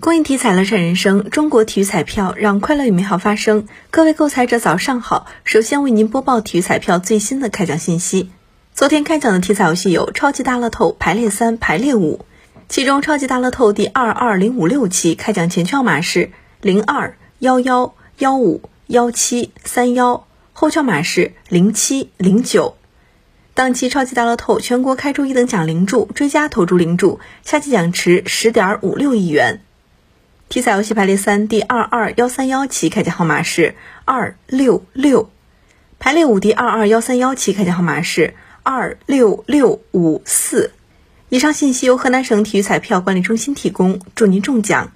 公益体彩乐善人生，中国体育彩票让快乐与美好发生。各位购彩者早上好，首先为您播报体育彩票最新的开奖信息。昨天开奖的体彩游戏有超级大乐透排列三、排列五，其中超级大乐透第二二零五六期开奖前号码是零二幺幺幺五幺七三幺，后号码是零七零九。当期超级大乐透全国开出一等奖零注，追加投注零注，下期奖池十点五六亿元。体彩游戏排列三第二二幺三幺期开奖号码是二六六，排列五第二二幺三幺期开奖号码是二六六五四。以上信息由河南省体育彩票管理中心提供，祝您中奖。